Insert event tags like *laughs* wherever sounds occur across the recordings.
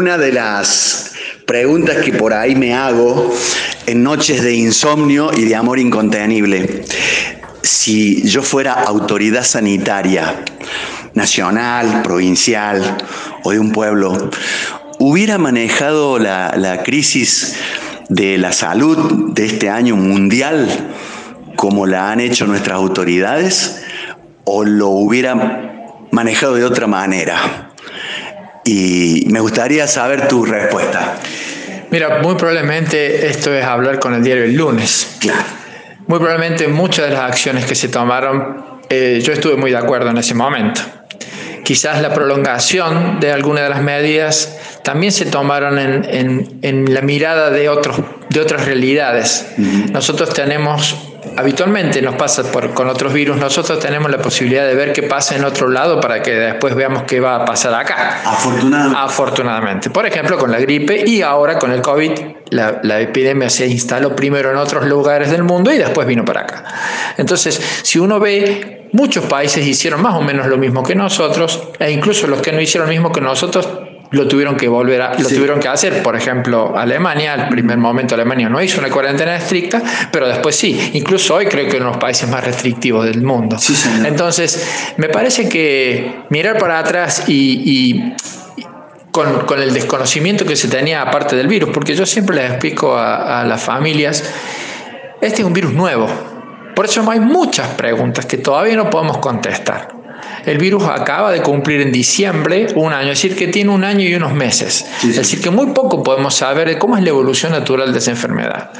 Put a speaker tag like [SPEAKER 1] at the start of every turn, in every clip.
[SPEAKER 1] Una de las preguntas que por ahí me hago en noches de insomnio y de amor incontenible. Si yo fuera autoridad sanitaria, nacional, provincial o de un pueblo, hubiera manejado la, crisis de la salud de este año mundial como la han hecho nuestras autoridades o lo hubiera manejado de otra manera? Y me gustaría saber tu respuesta.
[SPEAKER 2] Mira, muy probablemente esto es hablar con el diario el lunes.
[SPEAKER 1] Claro.
[SPEAKER 2] Muy probablemente muchas de las acciones que se tomaron, eh, yo estuve muy de acuerdo en ese momento. Quizás la prolongación de algunas de las medidas también se tomaron en, en, en la mirada de, otros, de otras realidades. Nosotros tenemos habitualmente nos pasa por, con otros virus, nosotros tenemos la posibilidad de ver qué pasa en otro lado para que después veamos qué va a pasar acá.
[SPEAKER 1] Afortunadamente.
[SPEAKER 2] Afortunadamente. Por ejemplo, con la gripe y ahora con el COVID, la, la, epidemia se instaló primero en otros lugares del mundo y después vino para acá. Entonces, si uno ve, muchos países hicieron más o menos lo mismo que nosotros, e incluso los que no hicieron lo mismo que nosotros lo tuvieron que volver a, lo sí. tuvieron que hacer. Por ejemplo, Alemania, al primer momento Alemania no hizo una cuarentena estricta, pero después sí. Incluso hoy creo que uno de los países más restrictivos del mundo.
[SPEAKER 1] Sí,
[SPEAKER 2] Entonces, me parece que mirar para atrás y, y con, con, el desconocimiento que se tenía aparte del virus, porque yo siempre les explico a, a las familias, este es un virus nuevo. Por eso hay muchas preguntas que todavía no podemos contestar. El virus acaba de cumplir en diciembre un año, es decir, que tiene un año y unos meses. Sí, sí. Es decir, que muy poco podemos saber de cómo es la evolución natural de esa enfermedad.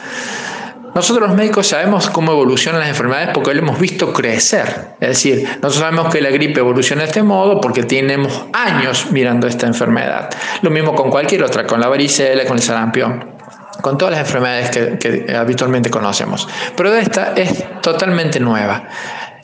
[SPEAKER 2] Nosotros los médicos sabemos cómo evolucionan las enfermedades porque lo hemos visto crecer. Es decir, nosotros sabemos que la gripe evoluciona de este modo porque tenemos años mirando esta enfermedad. Lo mismo con cualquier otra, con la varicela, con el sarampión con todas las enfermedades que, que, habitualmente conocemos. Pero esta es totalmente nueva.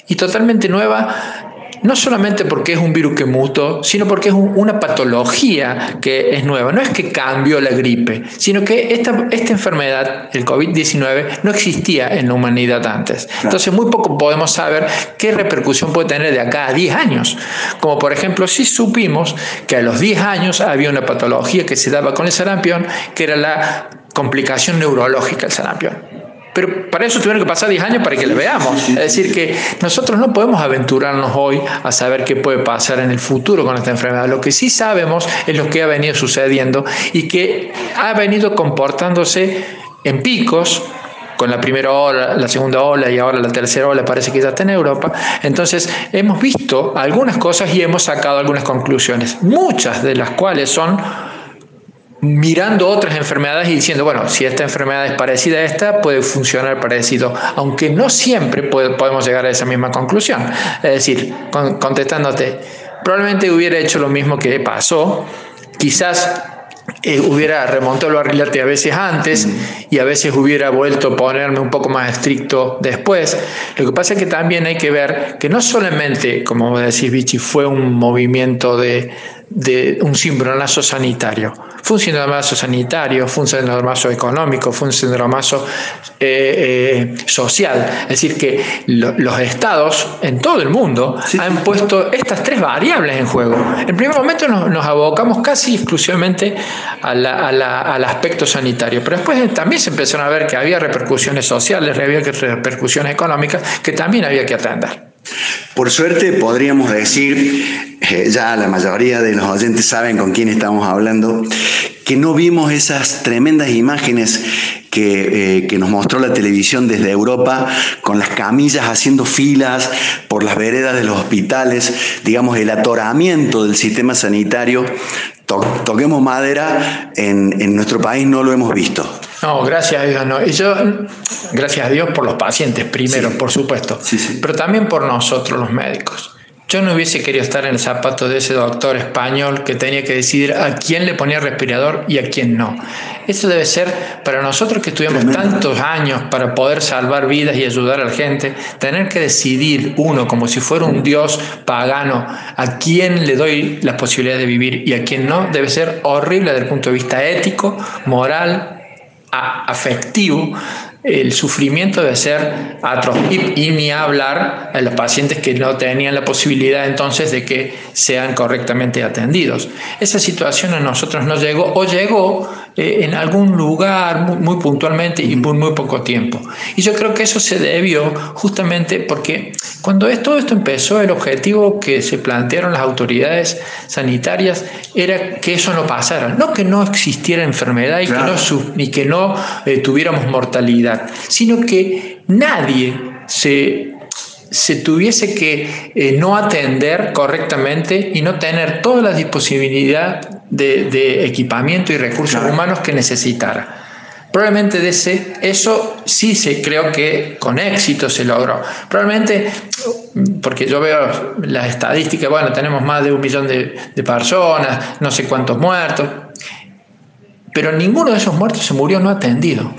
[SPEAKER 2] Y totalmente nueva no solamente porque es un virus que mutó, sino porque es un, una patología que es nueva. No es que cambió la gripe, sino que esta, esta enfermedad, el COVID-19, no existía en la humanidad antes. Entonces, muy poco podemos saber qué repercusión puede tener de acá a 10 años. Como por ejemplo, si supimos que a los 10 años había una patología que se daba con el sarampión, que era la complicación neurológica del sarampión. Pero para eso tuvieron que pasar 10 años para que la veamos. Es decir, que nosotros no podemos aventurarnos hoy a saber qué puede pasar en el futuro con esta enfermedad. Lo que sí sabemos es lo que ha venido sucediendo y que ha venido comportándose en picos con la primera ola, la segunda ola y ahora la tercera ola parece que ya está en Europa. Entonces hemos visto algunas cosas y hemos sacado algunas conclusiones, muchas de las cuales son mirando otras enfermedades y diciendo, bueno, si esta enfermedad es parecida a esta, puede funcionar parecido, aunque no siempre puede, podemos llegar a esa misma conclusión. Es decir, con, contestándote, probablemente hubiera hecho lo mismo que pasó, quizás eh, hubiera remontado el barrilete a veces antes y a veces hubiera vuelto a ponerme un poco más estricto después. Lo que pasa es que también hay que ver que no solamente, como decís Vichy, fue un movimiento de, de un cimbronazo sanitario. Fue un cimbronazo sanitario, fue un cimbronazo económico, fue un cimbronazo eh, eh, social. Es decir, que lo, los estados en todo el mundo sí, han puesto estas tres variables en juego. En primer momento nos, nos abocamos casi exclusivamente a la, a la, al aspecto sanitario, pero después también se empezaron a ver que había repercusiones sociales, había repercusiones económicas que también había que atender.
[SPEAKER 1] Por suerte podríamos decir, eh, ya la mayoría de los oyentes saben con quién estamos hablando, que no vimos esas tremendas imágenes que, eh, que, nos mostró la televisión desde Europa, con las camillas haciendo filas por las veredas de los hospitales, digamos, el atoramiento del sistema sanitario. To toquemos madera, en, en nuestro país no lo hemos visto.
[SPEAKER 2] No, gracias a Dios no. Y yo, gracias a Dios por los pacientes primero, sí. por supuesto,
[SPEAKER 1] sí, sí.
[SPEAKER 2] pero también por nosotros los médicos. Yo no hubiese querido estar en el zapato de ese doctor español que tenía que decidir a quién le ponía respirador y a quién no. Eso debe ser para nosotros que Tremendo. tantos años para poder salvar vidas y ayudar a la gente, tener que decidir uno como si fuera un dios pagano a quién le doy la posibilidad de vivir y a quién no, debe ser horrible desde el punto de vista ético, moral, afectivo el sufrimiento de ser atroz y, ni hablar a los pacientes que no tenían la posibilidad entonces de que sean correctamente atendidos. Esa situación a nosotros nos llegó o llegó eh, en algún lugar muy, puntualmente y por muy poco tiempo. Y yo creo que eso se debió justamente porque cuando todo esto empezó, el objetivo que se plantearon las autoridades sanitarias era que eso no pasara, no que no existiera enfermedad y que no, ni que no eh, tuviéramos mortalidad, sino que nadie se se tuviese que eh, no atender correctamente y no tener toda la disponibilidad de, equipamiento y recursos humanos que necesitara. Probablemente de ese, eso sí se creo que con éxito se logró. Probablemente, porque yo veo las estadísticas, bueno, tenemos más de un millón de, personas, no sé cuántos muertos, pero ninguno de esos muertos se murió no atendido.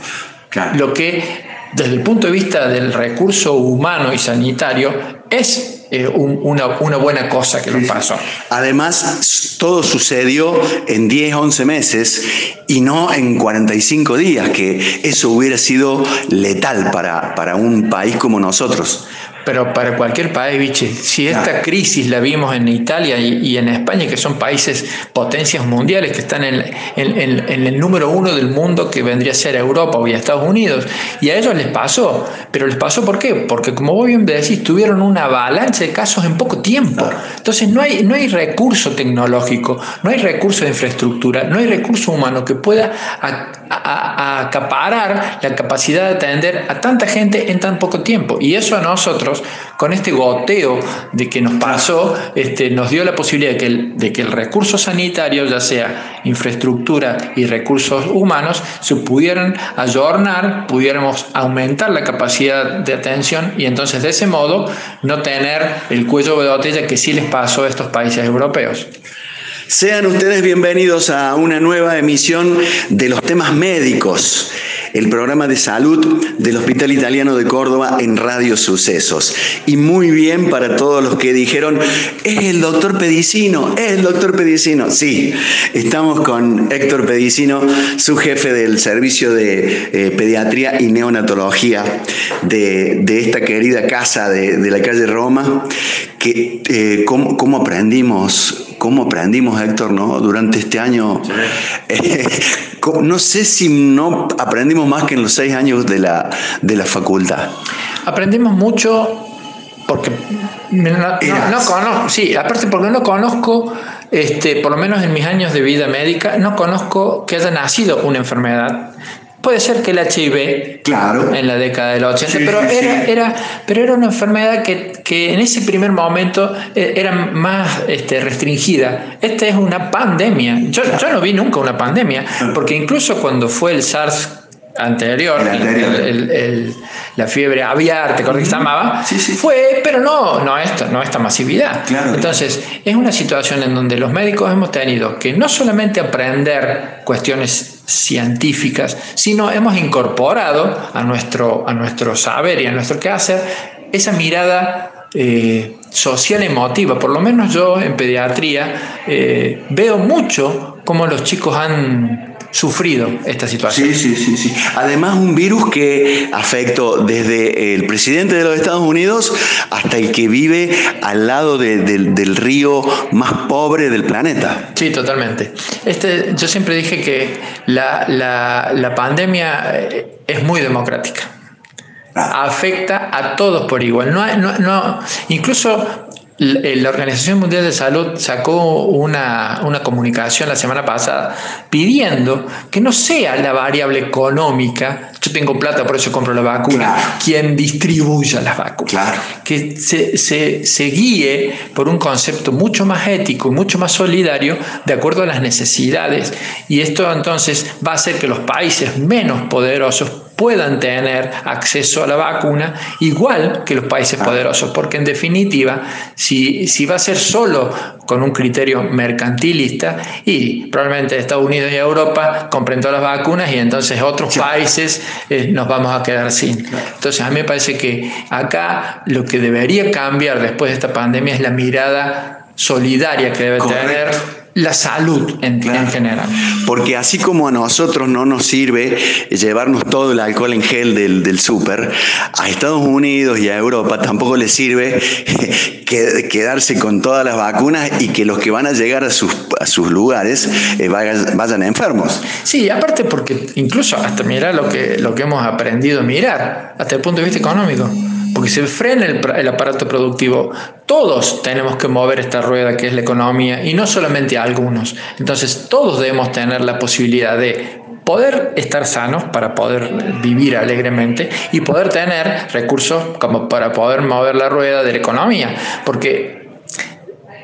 [SPEAKER 2] Lo que desde el punto de vista del recurso humano y sanitario, es eh, una, buena cosa que nos pasó.
[SPEAKER 1] Además, todo sucedió en 10, 11 meses y no en 45 días, que eso hubiera sido letal para, para un país como nosotros
[SPEAKER 2] pero para cualquier país, biche, si esta crisis la vimos en Italia y, en España, que son países potencias mundiales, que están en, el número uno del mundo que vendría a ser Europa o Estados Unidos, y a ellos les pasó, pero les pasó ¿por qué? Porque como vos bien decís, tuvieron una avalancha de casos en poco tiempo. Entonces no hay, no hay recurso tecnológico, no hay recurso de infraestructura, no hay recurso humano que pueda acaparar la capacidad de atender a tanta gente en tan poco tiempo. Y eso a nosotros con este goteo de que nos pasó, este, nos dio la posibilidad de que, el, de que el recurso sanitario, ya sea infraestructura y recursos humanos, se pudieran ayornar, pudiéramos aumentar la capacidad de atención y entonces de ese modo no tener el cuello de botella que sí les pasó a estos países europeos.
[SPEAKER 1] Sean ustedes bienvenidos a una nueva emisión de los temas médicos el programa de salud del Hospital Italiano de Córdoba en Radio Sucesos. Y muy bien para todos los que dijeron, es el doctor Pedicino, es el doctor Pedicino. Sí, estamos con Héctor Pedicino, su jefe del servicio de eh, pediatría y neonatología de, esta querida casa de, la calle Roma, eh, cómo, aprendimos cómo aprendimos, Héctor, ¿no? Durante este año. Eh, no sé si no aprendimos más que en los seis años de la, de la facultad.
[SPEAKER 2] Aprendimos mucho porque no, conozco, sí, aparte porque no conozco, este, por lo menos en mis años de vida médica, no conozco que haya nacido una enfermedad Puede ser que el HIV claro. en la década del 80, pero, era, era, pero era una enfermedad que, que, en ese primer momento eh, era más este, restringida. Esta es una pandemia. Yo, yo no vi nunca una pandemia, porque incluso cuando fue el SARS anterior, la fiebre aviar, ¿te acuerdas que se llamaba? Sí, sí. Fue, pero no, no, esta, no esta masividad. Entonces, es una situación en donde los médicos hemos tenido que no solamente aprender cuestiones científicas, sino hemos incorporado a nuestro, a nuestro saber y a nuestro quehacer esa mirada eh, social emotiva. Por lo menos yo en pediatría eh, veo mucho cómo los chicos han sufrido esta situación.
[SPEAKER 1] Sí, sí, sí, sí. Además, un virus que afectó desde el presidente de los Estados Unidos hasta el que vive al lado del río más pobre del planeta.
[SPEAKER 2] Sí, totalmente. Este, yo siempre dije que la, la pandemia eh, es muy democrática ah. afecta a todos por igual. No, no, no, incluso la Organización Mundial de Salud sacó una, comunicación la semana pasada pidiendo que no sea la variable económica, yo tengo plata, por eso compro la vacuna, quien distribuya las vacunas. Que se, se, se guíe por un concepto mucho más ético y mucho más solidario de acuerdo a las necesidades. Y esto entonces va a hacer que los países menos poderosos puedan tener acceso a la vacuna igual que los países poderosos, porque en definitiva, si, si va a ser solo con un criterio mercantilista, y probablemente Estados Unidos y Europa compren todas las vacunas y entonces otros países eh, nos vamos a quedar sin. Entonces a mí me parece que acá lo que debería cambiar después de esta pandemia es la mirada solidaria que debe tener la salud en, general.
[SPEAKER 1] Porque así como a nosotros no nos sirve llevarnos todo el alcohol en gel del, del súper, a Estados Unidos y a Europa tampoco les sirve *laughs* quedarse con todas las vacunas y que los que van a llegar a sus, a sus lugares eh, vayan, enfermos.
[SPEAKER 2] Sí, aparte porque incluso hasta mirar lo que, lo que hemos aprendido a mirar, hasta el punto de vista económico porque se frena el, aparato productivo. Todos tenemos que mover esta rueda que es la economía y no solamente algunos. Entonces todos debemos tener la posibilidad de poder estar sanos para poder vivir alegremente y poder tener recursos como para poder mover la rueda de la economía. Porque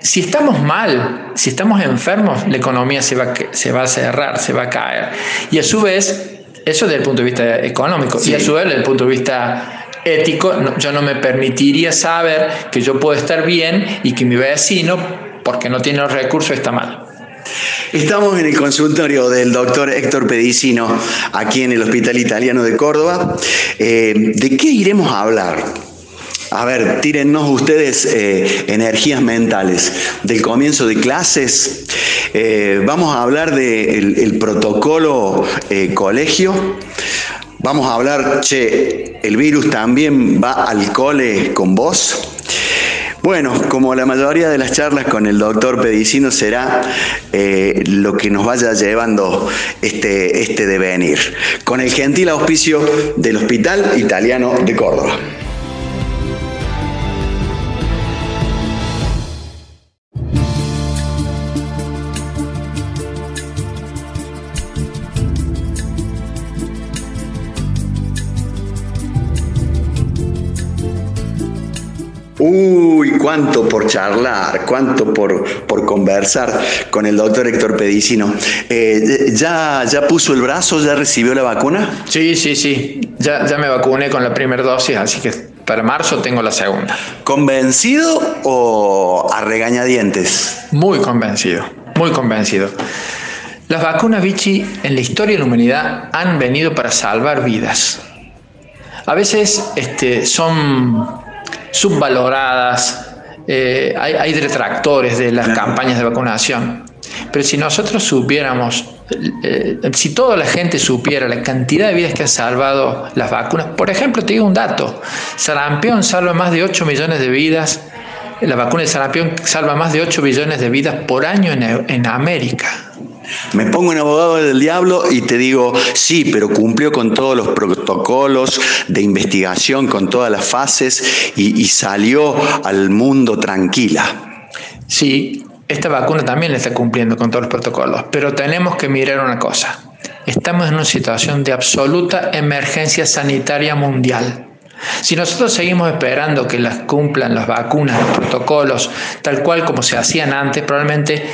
[SPEAKER 2] si estamos mal, si estamos enfermos, la economía se va, se va a cerrar, se va a caer. Y a su vez, eso desde el punto de vista económico, y a su vez desde el punto de vista ético, yo no me permitiría saber que yo puedo estar bien y que mi vecino, porque no tiene los recursos, está mal.
[SPEAKER 1] Estamos en el consultorio del doctor Héctor Pedicino, aquí en el Hospital Italiano de Córdoba. Eh, ¿De qué iremos a hablar? A ver, tírennos ustedes eh, energías mentales. Del comienzo de clases, eh, vamos a hablar del protocolo colegio. Vamos a hablar, che, el virus también va al cole con vos. Bueno, como la mayoría de las charlas con el doctor Pedicino será eh, lo que nos vaya llevando este, este devenir, con el gentil auspicio del Hospital Italiano de Córdoba. Cuánto por charlar, cuánto por, por conversar con el doctor Héctor Pedicino. Eh, ¿ya, ¿Ya puso el brazo? ¿Ya recibió la vacuna?
[SPEAKER 2] Sí, sí, sí. Ya, ya me vacuné con la primera dosis, así que para marzo tengo la segunda.
[SPEAKER 1] ¿Convencido o a regañadientes?
[SPEAKER 2] Muy convencido, muy convencido. Las vacunas Vichy en la historia de la humanidad han venido para salvar vidas. A veces este, son subvaloradas, eh, hay, detractores de las campañas de vacunación. Pero si nosotros supiéramos, eh, si toda la gente supiera la cantidad de vidas que han salvado las vacunas, por ejemplo, te digo un dato, sarampión salva más de 8 millones de vidas, la vacuna de sarampión salva más de 8 millones de vidas por año en América.
[SPEAKER 1] Me pongo en abogado del diablo y te digo, sí, pero cumplió con todos los protocolos de investigación, con todas las fases y, salió al mundo tranquila.
[SPEAKER 2] Sí, esta vacuna también le está cumpliendo con todos los protocolos, pero tenemos que mirar una cosa. Estamos en una situación de absoluta emergencia sanitaria mundial. Si nosotros seguimos esperando que las cumplan las vacunas, los protocolos, tal cual como se hacían antes, probablemente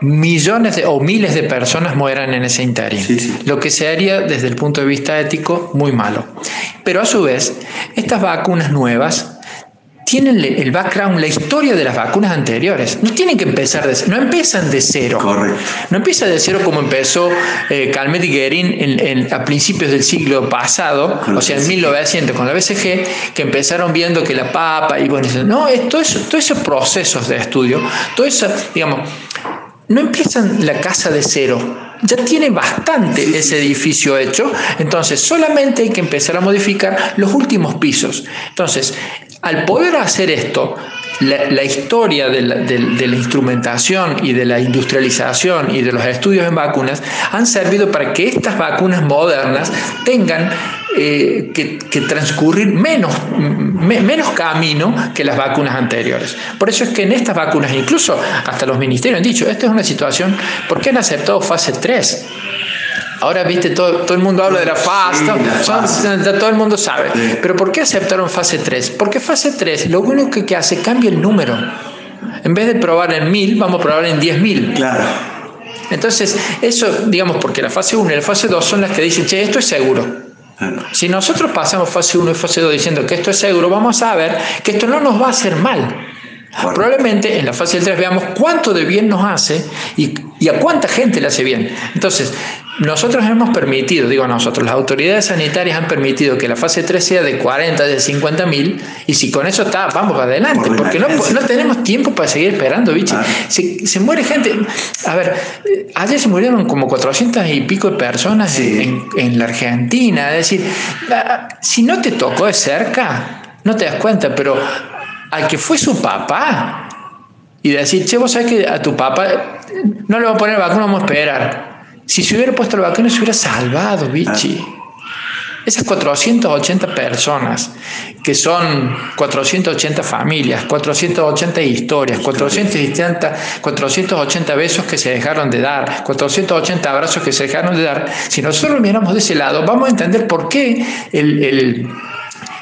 [SPEAKER 2] millones o miles de personas mueran en ese interín, lo que se haría desde el punto de vista ético muy malo. Pero a su vez, estas vacunas nuevas tienen el background, la historia de las vacunas anteriores. No tienen que empezar de no empiezan de cero.
[SPEAKER 1] Correcto.
[SPEAKER 2] No empieza de cero como empezó eh, Calmet y Guerin a principios del siglo pasado, o sea, en 1900 con la BCG, que empezaron viendo que la papa y bueno, no, todo eso, todos esos procesos de estudio, todo eso, digamos, no empiezan la casa de cero, ya tiene bastante ese edificio hecho, entonces solamente hay que empezar a modificar los últimos pisos. Entonces, al poder hacer esto, la, historia de la, instrumentación y de la industrialización y de los estudios en vacunas han servido para que estas vacunas modernas tengan eh, que, transcurrir menos, menos camino que las vacunas anteriores. Por eso es que en estas vacunas, incluso hasta los ministerios han dicho, esta es una situación, ¿por qué han aceptado fase 3? Ahora, viste, todo, todo el mundo habla de la fase, todo el mundo sabe. Pero ¿por qué aceptaron fase 3? Porque fase 3 lo único que hace cambia el número. En vez de probar en 1000, vamos a probar en 10.000.
[SPEAKER 1] Claro.
[SPEAKER 2] Entonces, eso, digamos, porque la fase 1 y la fase 2 son las que dicen, che, esto es seguro. Si nosotros pasamos fase 1 y fase 2 diciendo que esto es seguro, vamos a ver que esto no nos va a hacer mal. Probablemente en la fase 3 veamos cuánto de bien nos hace y, y, a cuánta gente le hace bien. Entonces, nosotros hemos permitido, digo nosotros, las autoridades sanitarias han permitido que la fase 3 sea de 40, de 50 mil, y si con eso está, vamos adelante, porque no, no, tenemos tiempo para seguir esperando, bicho. Se, muere gente. A ver, ayer se murieron como 400 y pico de personas en, en, la Argentina. Es decir, si no te tocó de cerca, no te das cuenta, pero al que fue su papá, y decir, che, vos sabés que a tu papá no le va a poner vacuna, vamos a esperar. Si se hubiera puesto la vacuna, se hubiera salvado, bichi. Esas 480 personas, que son 480 familias, 480 historias, 480, 480 besos que se dejaron de dar, 480 abrazos que se dejaron de dar, si nosotros miramos de ese lado, vamos a entender por qué el, el,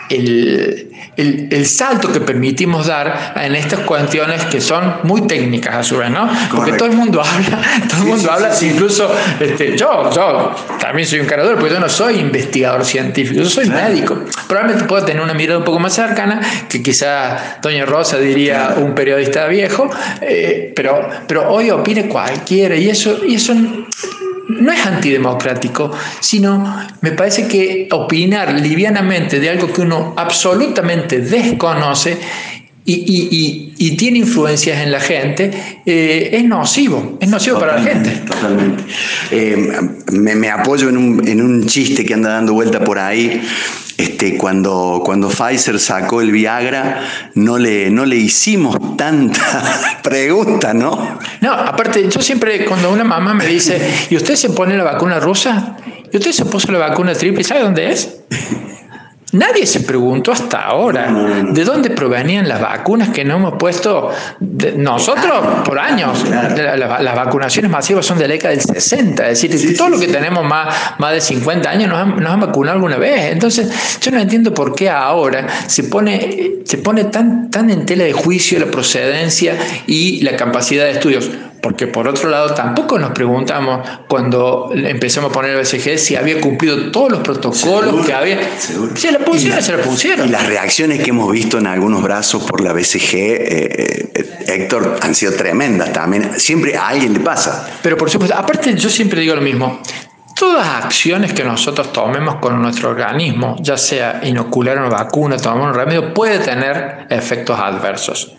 [SPEAKER 2] el el, salto que permitimos dar en estas cuestiones que son muy técnicas a su vez, ¿no? Porque todo el mundo habla, *laughs* todo el mundo habla, incluso este, yo, yo también soy un carador, porque yo no soy investigador científico, yo soy médico. Probablemente puedo tener una mirada un poco más cercana, que quizá Doña Rosa diría un periodista viejo, eh, pero, pero hoy opine cualquiera y eso, y eso no es antidemocrático, sino me parece que opinar livianamente de algo que uno absolutamente desconoce y, tiene influencias en la gente, eh, es nocivo, es nocivo para la gente.
[SPEAKER 1] Totalmente. Eh, me, apoyo en un, en un chiste que anda dando vuelta por ahí este, cuando, cuando Pfizer sacó el Viagra, no le, no le hicimos tanta *laughs* pregunta, ¿no?
[SPEAKER 2] No, aparte, yo siempre, cuando una mamá me dice, *laughs* ¿y usted se pone la vacuna rusa? ¿Y usted se puso la vacuna triple? ¿Sabe dónde es? *laughs* Nadie se preguntó hasta ahora de dónde provenían las vacunas que no hemos puesto nosotros por años. Las, vacunaciones masivas son de la década del 60, es decir, todo lo que tenemos más, más de 50 años nos han, nos han, vacunado alguna vez. Entonces, yo no entiendo por qué ahora se pone, se pone tan, tan en tela de juicio la procedencia y la capacidad de estudios porque por otro lado tampoco nos preguntamos cuando empezamos a poner el BCG si había cumplido todos los protocolos que había. Se la pusieron, se la pusieron.
[SPEAKER 1] Y las reacciones que hemos visto en algunos brazos por la BCG, eh, eh, Héctor, han sido tremendas también. Siempre a alguien le pasa.
[SPEAKER 2] Pero por supuesto, aparte yo siempre digo lo mismo, Todas las acciones que nosotros tomemos con nuestro organismo, ya sea inocular una vacuna, tomar un remedio, puede tener efectos adversos.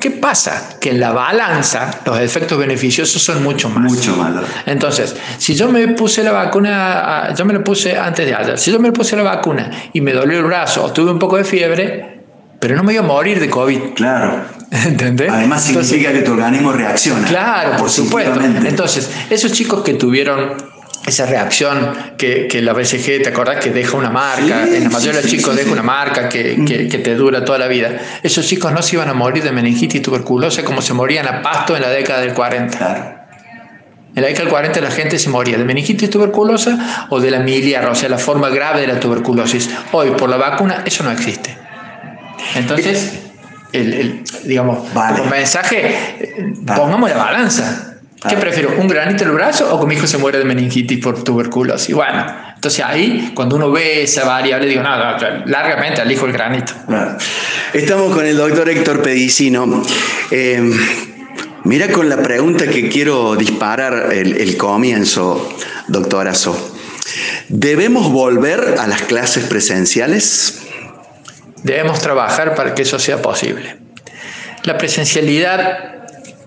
[SPEAKER 2] ¿Qué pasa? Que en la balanza los efectos beneficiosos son mucho más.
[SPEAKER 1] Mucho más.
[SPEAKER 2] Entonces, si yo me puse la vacuna, yo me la puse antes de ayer, si yo me puse la vacuna y me dolió el brazo o tuve un poco de fiebre, pero no me iba a morir de COVID.
[SPEAKER 1] Claro. *laughs*
[SPEAKER 2] ¿Entendés?
[SPEAKER 1] Además significa que tu organismo reacciona.
[SPEAKER 2] Claro, por supuesto. Entonces, esos chicos que tuvieron esa reacción que, que, la BCG, ¿te acordás? Que deja una marca, en la mayoría de los chicos deja una marca que, que, te dura toda la vida. Esos chicos no se iban a morir de meningitis y tuberculosis como se morían a pasto en la década del 40. En la década del 40 la gente se moría de meningitis tuberculosa o de la miliar, o sea, la forma grave de la tuberculosis. Hoy, por la vacuna, eso no existe. Entonces, el, digamos, vale. mensaje, pongamos la balanza. ¿Qué prefiero? ¿Un granito en el brazo o que mi hijo se muere de meningitis por tuberculosis? Bueno, entonces ahí, cuando uno ve esa variable, digo, no, no largamente al hijo el granito.
[SPEAKER 1] Estamos con el doctor Héctor Pedicino. Eh, mira con la pregunta que quiero disparar el, el comienzo, doctorazo. ¿Debemos volver a las clases presenciales?
[SPEAKER 2] Debemos trabajar para que eso sea posible. La presencialidad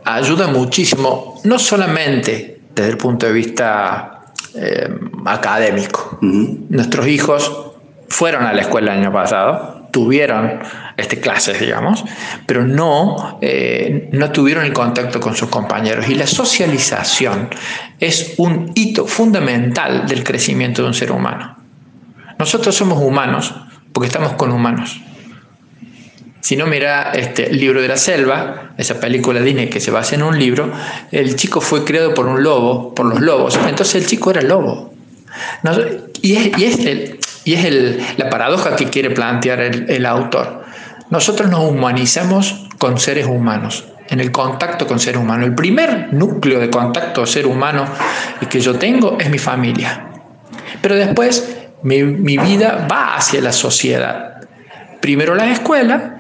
[SPEAKER 2] ayuda muchísimo, no solamente desde el punto de vista eh, académico. Nuestros hijos fueron a la escuela el año pasado, tuvieron este, clases, digamos, pero no, eh, no tuvieron el contacto con sus compañeros. Y la socialización es un hito fundamental del crecimiento de un ser humano. Nosotros somos humanos porque estamos con humanos. Si no, mira este, el libro de la selva, esa película Disney que se basa en un libro, el chico fue creado por un lobo, por los lobos, entonces el chico era lobo. y es, y es, la paradoja que quiere plantear el, autor. Nosotros nos humanizamos con seres humanos, en el contacto con seres humanos. El primer núcleo de contacto ser humano que yo tengo es mi familia. Pero después mi, mi vida va hacia la sociedad. Primero la escuela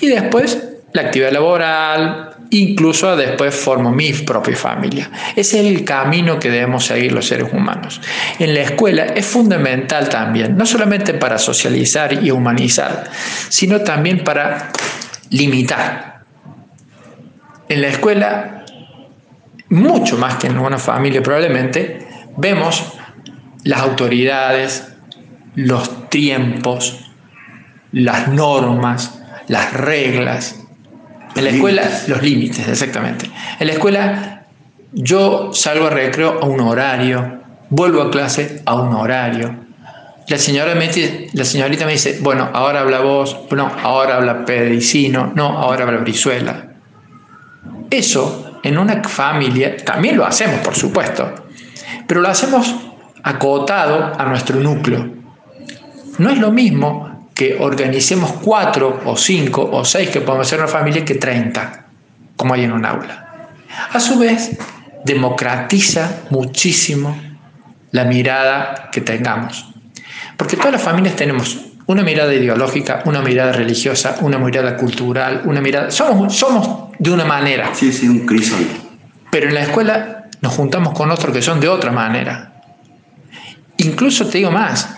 [SPEAKER 2] y después la actividad laboral, incluso después formo mi propia familia. Ese es el camino que debemos seguir los seres humanos. En la escuela es fundamental también, no solamente para socializar y humanizar, sino también para limitar. En la escuela, mucho más que en una familia probablemente, vemos las autoridades, los tiempos, las normas, las reglas. En la escuela, los límites, exactamente. En la escuela, yo salgo a recreo a un horario, vuelvo a clase a un horario. La, señora me la señorita me dice, bueno, ahora habla vos, no, ahora habla Pedicino, no, ahora habla Brizuela. Eso en una familia también lo hacemos, por supuesto, pero lo hacemos acotado a nuestro núcleo. No es lo mismo que organicemos cuatro o cinco o seis que podemos ser una familia que 30, como hay en un aula. A su vez, democratiza muchísimo la mirada que tengamos. Porque todas las familias tenemos una mirada ideológica, una mirada religiosa, una mirada cultural, una mirada... Somos, somos de una manera.
[SPEAKER 1] Sí, sí, un crisol.
[SPEAKER 2] Pero en la escuela nos juntamos con otros que son de otra manera. Incluso te digo más,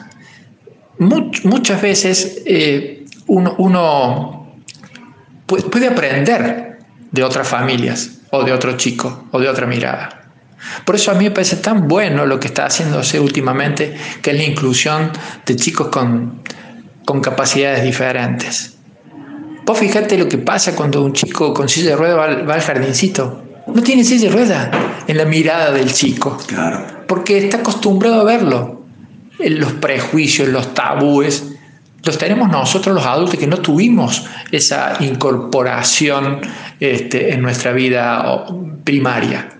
[SPEAKER 2] muchas veces eh, uno, puede aprender de otras familias o de otro chico o de otra mirada. Por eso a mí me parece tan bueno lo que está haciéndose últimamente, que es la inclusión de chicos con, con capacidades diferentes. Vos fíjate lo que pasa cuando un chico con silla de rueda va, va al jardincito. No tiene silla de rueda en la mirada del chico.
[SPEAKER 1] Claro.
[SPEAKER 2] Porque está acostumbrado a verlo los prejuicios, los tabúes, los tenemos nosotros los adultos que no tuvimos esa incorporación este, en nuestra vida primaria.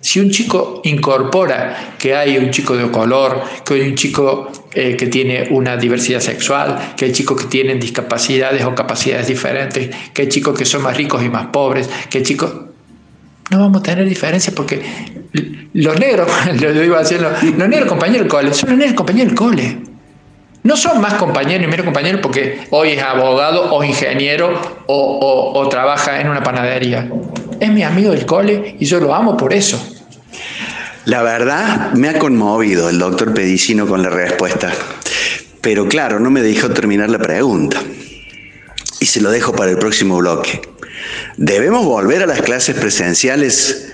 [SPEAKER 2] Si un chico incorpora que hay un chico de color, que hay un chico eh, que tiene una diversidad sexual, que hay chicos que tienen discapacidades o capacidades diferentes, que hay chicos que son más ricos y más pobres, que hay chicos... No vamos a tener diferencias porque los negros, *laughs* lo digo haciendo, los negros compañeros del cole, son los negros compañeros del cole. No son más compañeros ni menos compañeros porque hoy es abogado o ingeniero o, o trabaja en una panadería. Es mi amigo del cole y yo lo amo por eso.
[SPEAKER 1] La verdad, me ha conmovido el doctor Pedicino con la respuesta. Pero claro, no me dejó terminar la pregunta. Y se lo dejo para el próximo bloque. ¿Debemos volver a las clases presenciales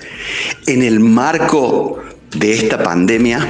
[SPEAKER 1] en el marco de esta pandemia?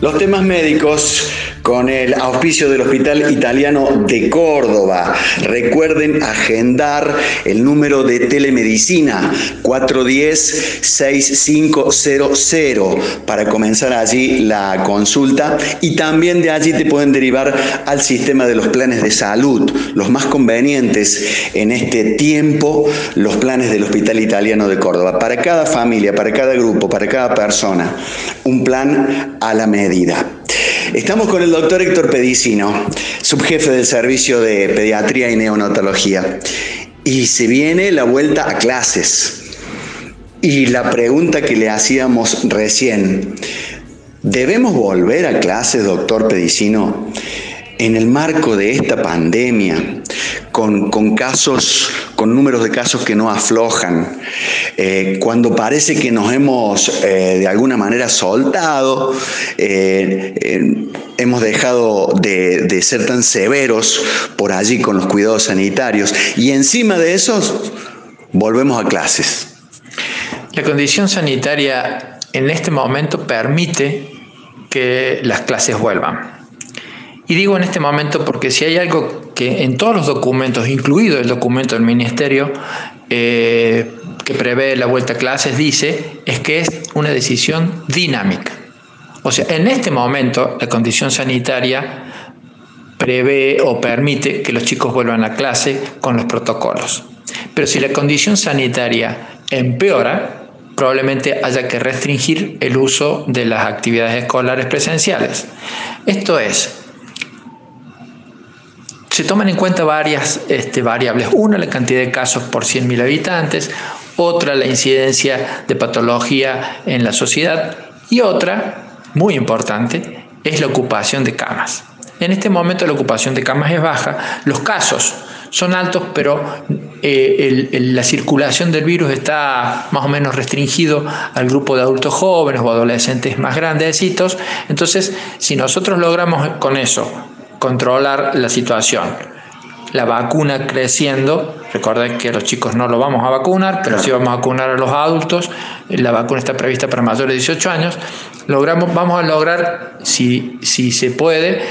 [SPEAKER 1] Los temas médicos con el auspicio del Hospital Italiano de Córdoba. Recuerden agendar el número de telemedicina 410-6500 para comenzar allí la consulta y también de allí te pueden derivar al sistema de los planes de salud, los más convenientes en este tiempo, los planes del Hospital Italiano de Córdoba. Para cada familia, para cada grupo, para cada persona, un plan a la medida. Estamos con el doctor Héctor Pedicino, subjefe del servicio de pediatría y neonatología. Y se viene la vuelta a clases. Y la pregunta que le hacíamos recién, ¿debemos volver a clases, doctor Pedicino? en el marco de esta pandemia, con, casos, con números de casos que no aflojan, eh, cuando parece que nos hemos eh, de alguna manera soltado, eh, hemos dejado de, de, ser tan severos por allí con los cuidados sanitarios y encima de eso volvemos a clases.
[SPEAKER 2] La condición sanitaria en este momento permite que las clases vuelvan. Y digo en este momento porque si hay algo que en todos los documentos, incluido el documento del Ministerio eh, que prevé la vuelta a clases, dice, es que es una decisión dinámica. O sea, en este momento la condición sanitaria prevé o permite que los chicos vuelvan a clase con los protocolos. Pero si la condición sanitaria empeora, probablemente haya que restringir el uso de las actividades escolares presenciales. Esto es, se toman en cuenta varias este, variables. Una, la cantidad de casos por 100.000 habitantes, otra, la incidencia de patología en la sociedad y otra, muy importante, es la ocupación de camas. En este momento la ocupación de camas es baja, los casos son altos, pero eh, la circulación del virus está más o menos restringido al grupo de adultos jóvenes o adolescentes más grandecitos. Entonces, si nosotros logramos con eso controlar la situación, la vacuna creciendo, recuerden que los chicos no lo vamos a vacunar, pero sí vamos a vacunar a los adultos, la vacuna está prevista para mayores de 18 años, logramos, vamos a lograr, si, si se puede,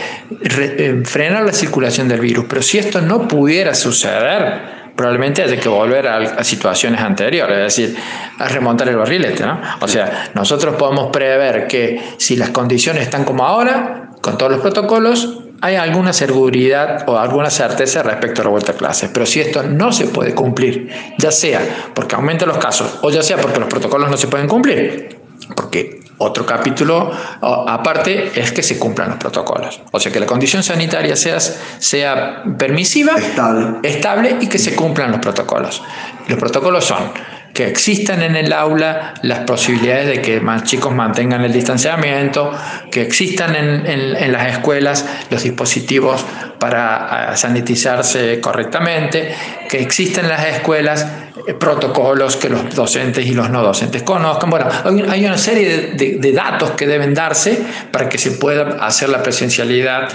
[SPEAKER 2] eh, frenar la circulación del virus. Pero si esto no pudiera suceder, probablemente haya que volver a, situaciones anteriores, es decir, a remontar el barrilete. ¿no? O sea, nosotros podemos prever que si las condiciones están como ahora, con todos los protocolos, hay alguna seguridad o alguna certeza respecto a la vuelta a clases. Pero si esto no se puede cumplir, ya sea porque aumentan los casos o ya sea porque los protocolos no se pueden cumplir, porque otro capítulo aparte es que se cumplan los protocolos. O sea, que la condición sanitaria sea, sea permisiva, estable. estable y que se cumplan los protocolos. Los protocolos son que existan en el aula las posibilidades de que más chicos mantengan el distanciamiento, que existan en, las escuelas los dispositivos para sanitizarse correctamente, que existan en las escuelas eh, protocolos que los docentes y los no docentes conozcan. Bueno, hay una serie de, de datos que deben darse para que se pueda hacer la presencialidad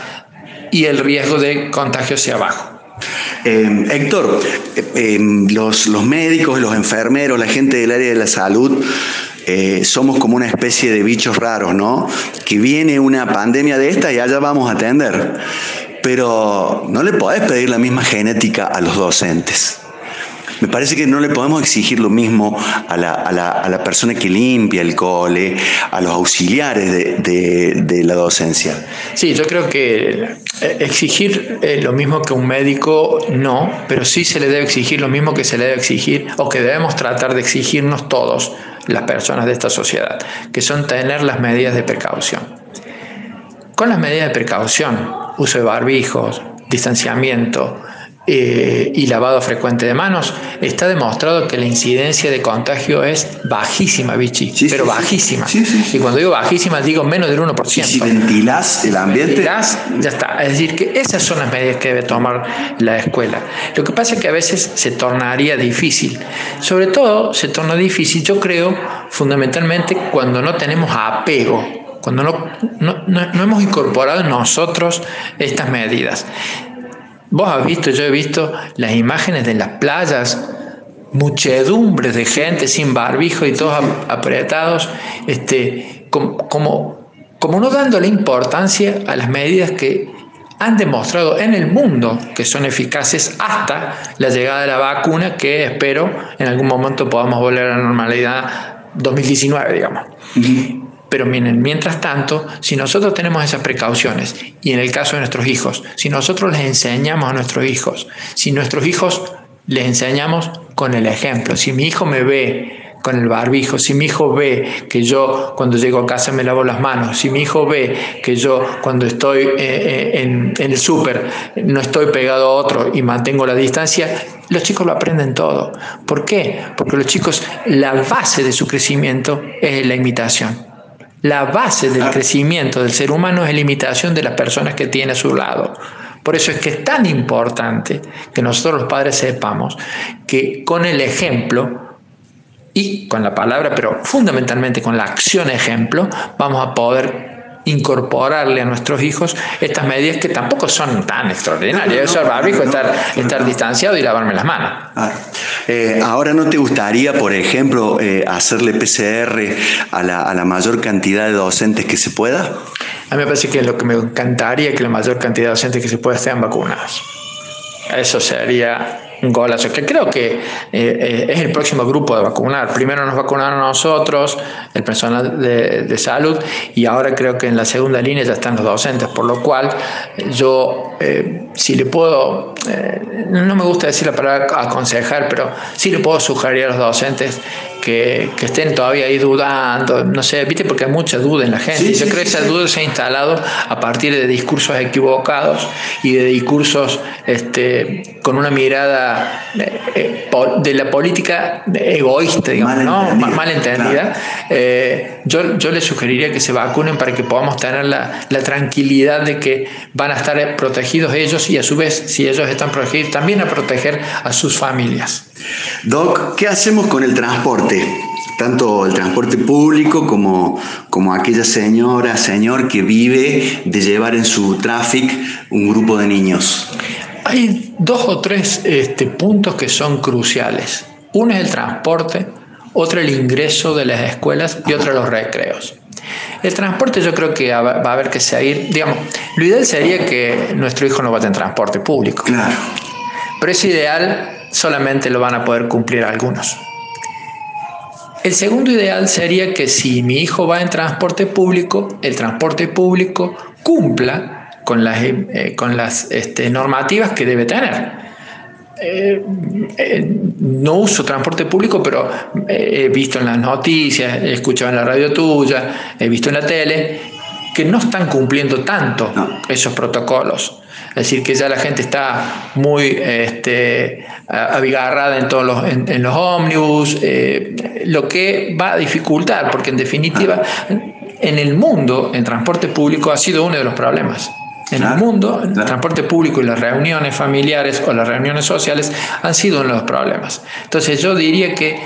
[SPEAKER 2] y el riesgo de contagio sea bajo.
[SPEAKER 1] Eh, Héctor, eh, los, los, médicos, los enfermeros, la gente del área de la salud, eh, somos como una especie de bichos raros, ¿no? Que viene una pandemia de esta y allá vamos a atender. Pero no le podés pedir la misma genética a los docentes. Me parece que no le podemos exigir lo mismo a la, persona que limpia el cole, a los auxiliares de, la docencia.
[SPEAKER 2] Sí, yo creo que eh, exigir eh, lo mismo que un médico no, pero sí se le debe exigir lo mismo que se le debe exigir o que debemos tratar de exigirnos todos las personas de esta sociedad, que son tener las medidas de precaución. Con las medidas de precaución, uso de barbijos, distanciamiento, eh, y lavado frecuente de manos, está demostrado que la incidencia de contagio es bajísima, Vichy, pero bajísima. y cuando digo bajísima, digo menos del 1%. ¿Y
[SPEAKER 1] si ventilás el ambiente?
[SPEAKER 2] ya está. Es decir, que esas son las medidas que debe tomar la escuela. Lo que pasa es que a veces se tornaría difícil. Sobre todo se torna difícil, yo creo, fundamentalmente cuando no tenemos apego cuando no, no, no, hemos incorporado nosotros estas medidas. Vos has visto, yo he visto las imágenes de las playas, muchedumbres de gente sin barbijo y todos apretados, este, como, como, no dándole importancia a las medidas que han demostrado en el mundo que son eficaces hasta la llegada de la vacuna que espero en algún momento podamos volver a la normalidad 2019, digamos. Pero mientras tanto, si nosotros tenemos esas precauciones, y en el caso de nuestros hijos, si nosotros les enseñamos a nuestros hijos, si nuestros hijos les enseñamos con el ejemplo, si mi hijo me ve con el barbijo, si mi hijo ve que yo cuando llego a casa me lavo las manos, si mi hijo ve que yo cuando estoy eh, eh, en, en el súper no estoy pegado a otro y mantengo la distancia, los chicos lo aprenden todo. ¿Por qué? Porque los chicos, la base de su crecimiento es la imitación. La base del crecimiento del ser humano es la imitación de las personas que tiene a su lado. Por eso es que es tan importante que nosotros los padres sepamos que con el ejemplo y con la palabra, pero fundamentalmente con la acción ejemplo, vamos a poder incorporarle a nuestros hijos estas medidas que tampoco son tan extraordinarias. Eso es barbijo, estar, estar distanciado y lavarme las manos.
[SPEAKER 1] Ah, eh, ahora, ¿no te gustaría, por ejemplo, eh, hacerle PCR a la, a la mayor cantidad de docentes que se pueda?
[SPEAKER 2] A mí me parece que lo que me encantaría es que la mayor cantidad de docentes que se pueda estén vacunados. Eso sería golazo, que creo que eh, eh, es el próximo grupo de vacunar. Primero nos vacunaron nosotros, el personal de, salud, y ahora creo que en la segunda línea ya están los docentes, por lo cual yo, eh, si le puedo, no me gusta decir la palabra aconsejar, pero sí le puedo sugerir a los docentes que, estén todavía ahí dudando, no sé, viste, porque hay mucha duda en la gente. Yo creo que esa duda se ha instalado a partir de discursos equivocados y de discursos este, con una mirada eh, eh, de, la política egoísta, digamos, mal entendida. Eh, yo, yo les sugeriría que se vacunen para que podamos tener la, la tranquilidad de que van a estar protegidos ellos y a su vez, si ellos están protegidos, también a proteger a sus familias.
[SPEAKER 1] Doc, ¿qué hacemos con el transporte? Tanto el transporte público como, como aquella señora, señor que vive de llevar en su tráfico un grupo de niños.
[SPEAKER 2] Hay dos o tres este, puntos que son cruciales. Uno es el transporte, otro el ingreso de las escuelas y otro los recreos. El transporte yo creo que va a haber que seguir, digamos, lo ideal sería que nuestro hijo no vaya en transporte público.
[SPEAKER 1] Claro.
[SPEAKER 2] Pero es ideal solamente lo van a poder cumplir algunos. El segundo ideal sería que si mi hijo va en transporte público, el transporte público cumpla con las, eh, con las este, normativas que debe tener. Eh, eh, no uso transporte público, pero he visto en las noticias, he escuchado en la radio tuya, he visto en la tele, que no están cumpliendo tanto esos protocolos. Es decir, que ya la gente está muy este, abigarrada en todos los, en, los ómnibus, eh, lo que va a dificultar, porque en definitiva, en el mundo, el transporte público ha sido uno de los problemas. En el mundo, el transporte público y las reuniones familiares o las reuniones sociales han sido uno de los problemas. Entonces yo diría que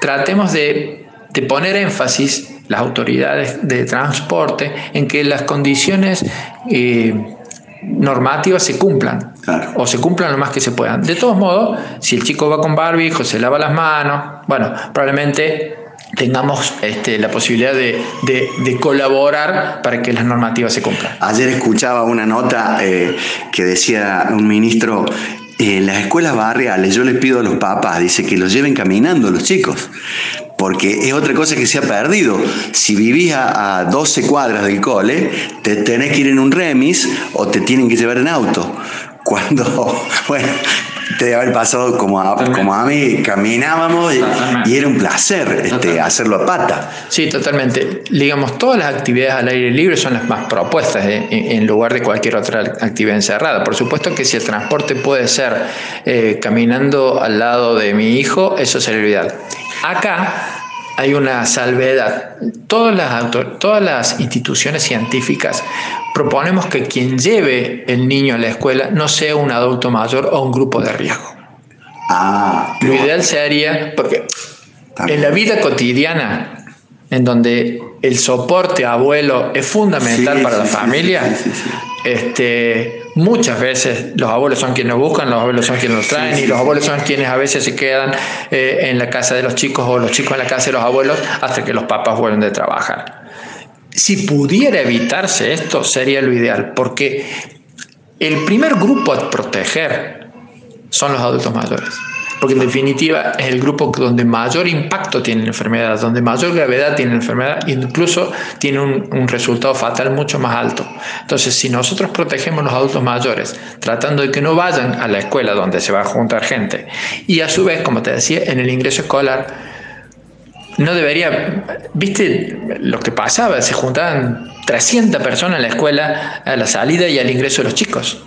[SPEAKER 2] tratemos de, poner énfasis las autoridades de transporte en que las condiciones eh, normativas se cumplan o se cumplan lo más que se puedan. De todos modos, si el chico va con barbijo, se lava las manos, bueno, probablemente tengamos este, la posibilidad de, colaborar para que las normativas se cumplan.
[SPEAKER 1] Ayer escuchaba una nota eh, que decía un ministro, en las escuelas barriales yo les pido a los papás, dice que los lleven caminando los chicos, porque es otra cosa que se ha perdido. Si vivís a, 12 cuadras del cole, te tenés que ir en un remis o te tienen que llevar en auto. Cuando, *laughs* bueno, te debe haber pasado como a, como a mí, caminábamos y, era un placer este, hacerlo a pata.
[SPEAKER 2] Sí, totalmente. Digamos, todas las actividades al aire libre son las más propuestas eh, en, lugar de cualquier otra actividad encerrada. Por supuesto que si el transporte puede ser eh, caminando al lado de mi hijo, eso lo ideal. Acá hay una salvedad. Todas las, todas las instituciones científicas proponemos que quien lleve el niño a la escuela no sea un adulto mayor o un grupo de riesgo.
[SPEAKER 1] Ah,
[SPEAKER 2] Lo ideal sería, porque en la vida cotidiana, en donde el soporte abuelo es fundamental para la familia, este, muchas veces los abuelos son quienes buscan, los abuelos son quienes los traen y los abuelos son quienes a veces se quedan eh, en la casa de los chicos o los chicos en la casa de los abuelos hasta que los papás vuelven de trabajar. Si pudiera evitarse esto sería lo ideal, porque el primer grupo a proteger son los adultos mayores porque en definitiva es el grupo donde mayor impacto tiene la enfermedad, donde mayor gravedad tiene la enfermedad e incluso tiene un, resultado fatal mucho más alto. Entonces, si nosotros protegemos a los adultos mayores, tratando de que no vayan a la escuela donde se va a juntar gente, y a su vez, como te decía, en el ingreso escolar, no debería, viste lo que pasaba, se juntaban 300 personas en la escuela a la salida y al ingreso de los chicos.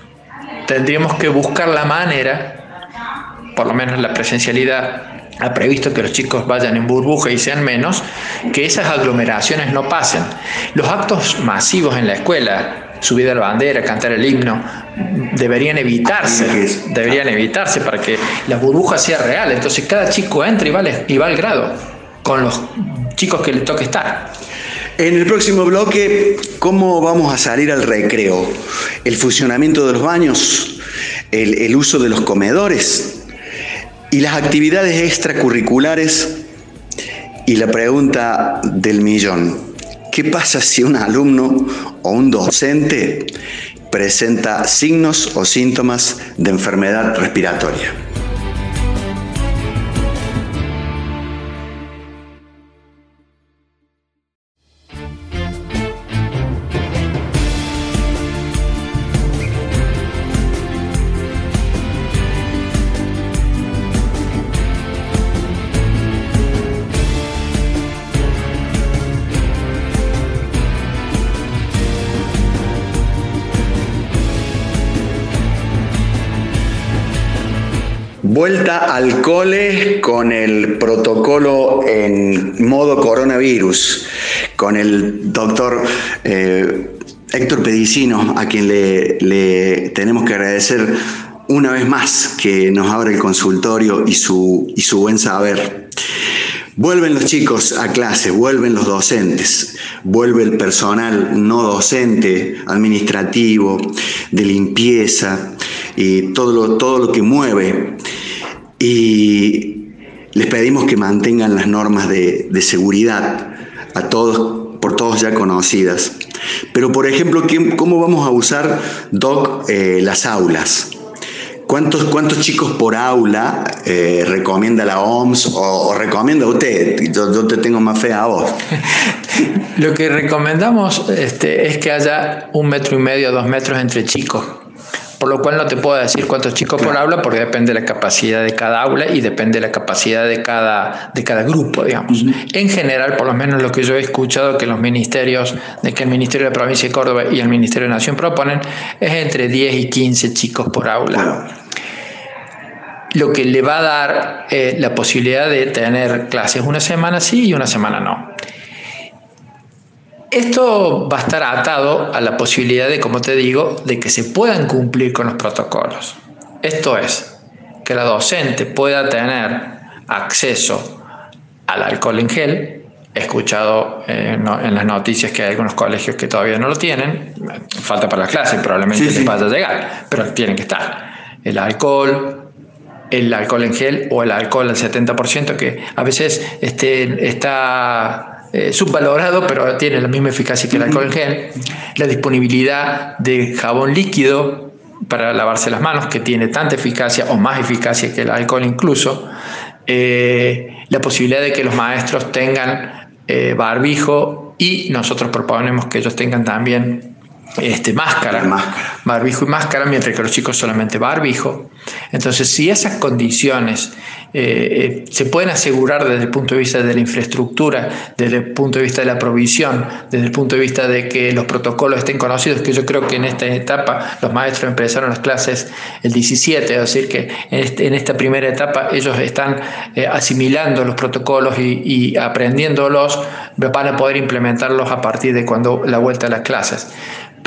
[SPEAKER 2] Tendríamos que buscar la manera por lo menos la presencialidad ha previsto que los chicos vayan en burbuja y sean menos, que esas aglomeraciones no pasen. Los actos masivos en la escuela, subida a la bandera, cantar el himno, deberían evitarse, deberían evitarse para que la burbuja sea real. Entonces cada chico entra y va, y va al grado con los chicos que le toque estar.
[SPEAKER 1] En el próximo bloque, ¿cómo vamos a salir al recreo? ¿El funcionamiento de los baños? ¿El, el uso de los comedores? Y las actividades extracurriculares y la pregunta del millón. ¿Qué pasa si un alumno o un docente presenta signos o síntomas de enfermedad respiratoria? Vuelta al cole con el protocolo en modo coronavirus, con el doctor eh, Héctor Pedicino, a quien le, tenemos que agradecer una vez más que nos abre el consultorio y su, y su buen saber. Vuelven los chicos a clase, vuelven los docentes, vuelve el personal no docente, administrativo, de limpieza y todo lo, todo lo que mueve. Y les pedimos que mantengan las normas de, seguridad a todos, por todos ya conocidas. Pero, por ejemplo, ¿cómo vamos a usar, Doc, eh, las aulas? ¿Cuántos, ¿Cuántos chicos por aula eh, recomienda la OMS o, recomienda usted? Yo, te tengo más fe a vos. *laughs*
[SPEAKER 2] Lo que recomendamos este, es que haya un metro y medio, dos metros entre chicos. Por lo cual no te puedo decir cuántos chicos por aula porque depende de la capacidad de cada aula y depende de la capacidad de cada, de cada grupo, digamos. En general, por lo menos lo que yo he escuchado que los ministerios, de que el Ministerio de la Provincia de Córdoba y el Ministerio de Nación proponen, es entre 10 y 15 chicos por aula lo que le va a dar eh, la posibilidad de tener clases una semana sí y una semana no. Esto va a estar atado a la posibilidad de, como te digo, de que se puedan cumplir con los protocolos. Esto es, que la docente pueda tener acceso al alcohol en gel. He escuchado eh, en las noticias que hay algunos colegios que todavía no lo tienen. Falta para las clases, probablemente les vaya a llegar, pero tienen que estar. El alcohol, el alcohol en gel o el alcohol al 70%, que a veces este, está eh, subvalorado, pero tiene la misma eficacia que el alcohol en gel. La disponibilidad de jabón líquido para lavarse las manos, que tiene tanta eficacia o más eficacia que el alcohol incluso. Eh, la posibilidad de que los maestros tengan eh, barbijo y nosotros proponemos que ellos tengan también este, máscara, barbijo y máscara, mientras que los chicos solamente barbijo. Entonces, si esas condiciones eh, eh, se pueden asegurar desde el punto de vista de la infraestructura, desde el punto de vista de la provisión, desde el punto de vista de que los protocolos estén conocidos, que yo creo que en esta etapa los maestros empezaron las clases el 17, es decir, que en, este, esta primera etapa ellos están eh, asimilando los protocolos y, y aprendiéndolos, van a poder implementarlos a partir de cuando la vuelta a las clases.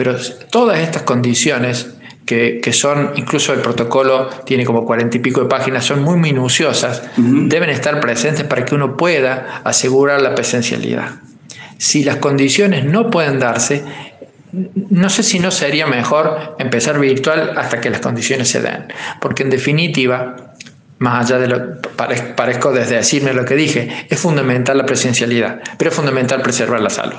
[SPEAKER 2] Pero todas estas condiciones que, son, incluso el protocolo tiene como cuarenta y pico de páginas, son muy minuciosas, deben estar presentes para que uno pueda asegurar la presencialidad. Si las condiciones no pueden darse, no sé si no sería mejor empezar virtual hasta que las condiciones se den, porque en definitiva, más allá de lo parezco desde decirme lo que dije, es fundamental la presencialidad, pero es fundamental preservar la salud.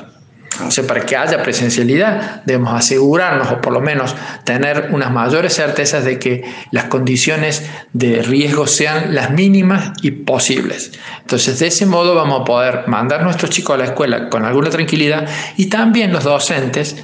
[SPEAKER 2] Sea, para que haya presencialidad debemos asegurarnos o por lo menos tener unas mayores certezas de que las condiciones de riesgo sean las mínimas y posibles. Entonces, de ese modo vamos a poder mandar nuestros chicos a la escuela con alguna tranquilidad y también los docentes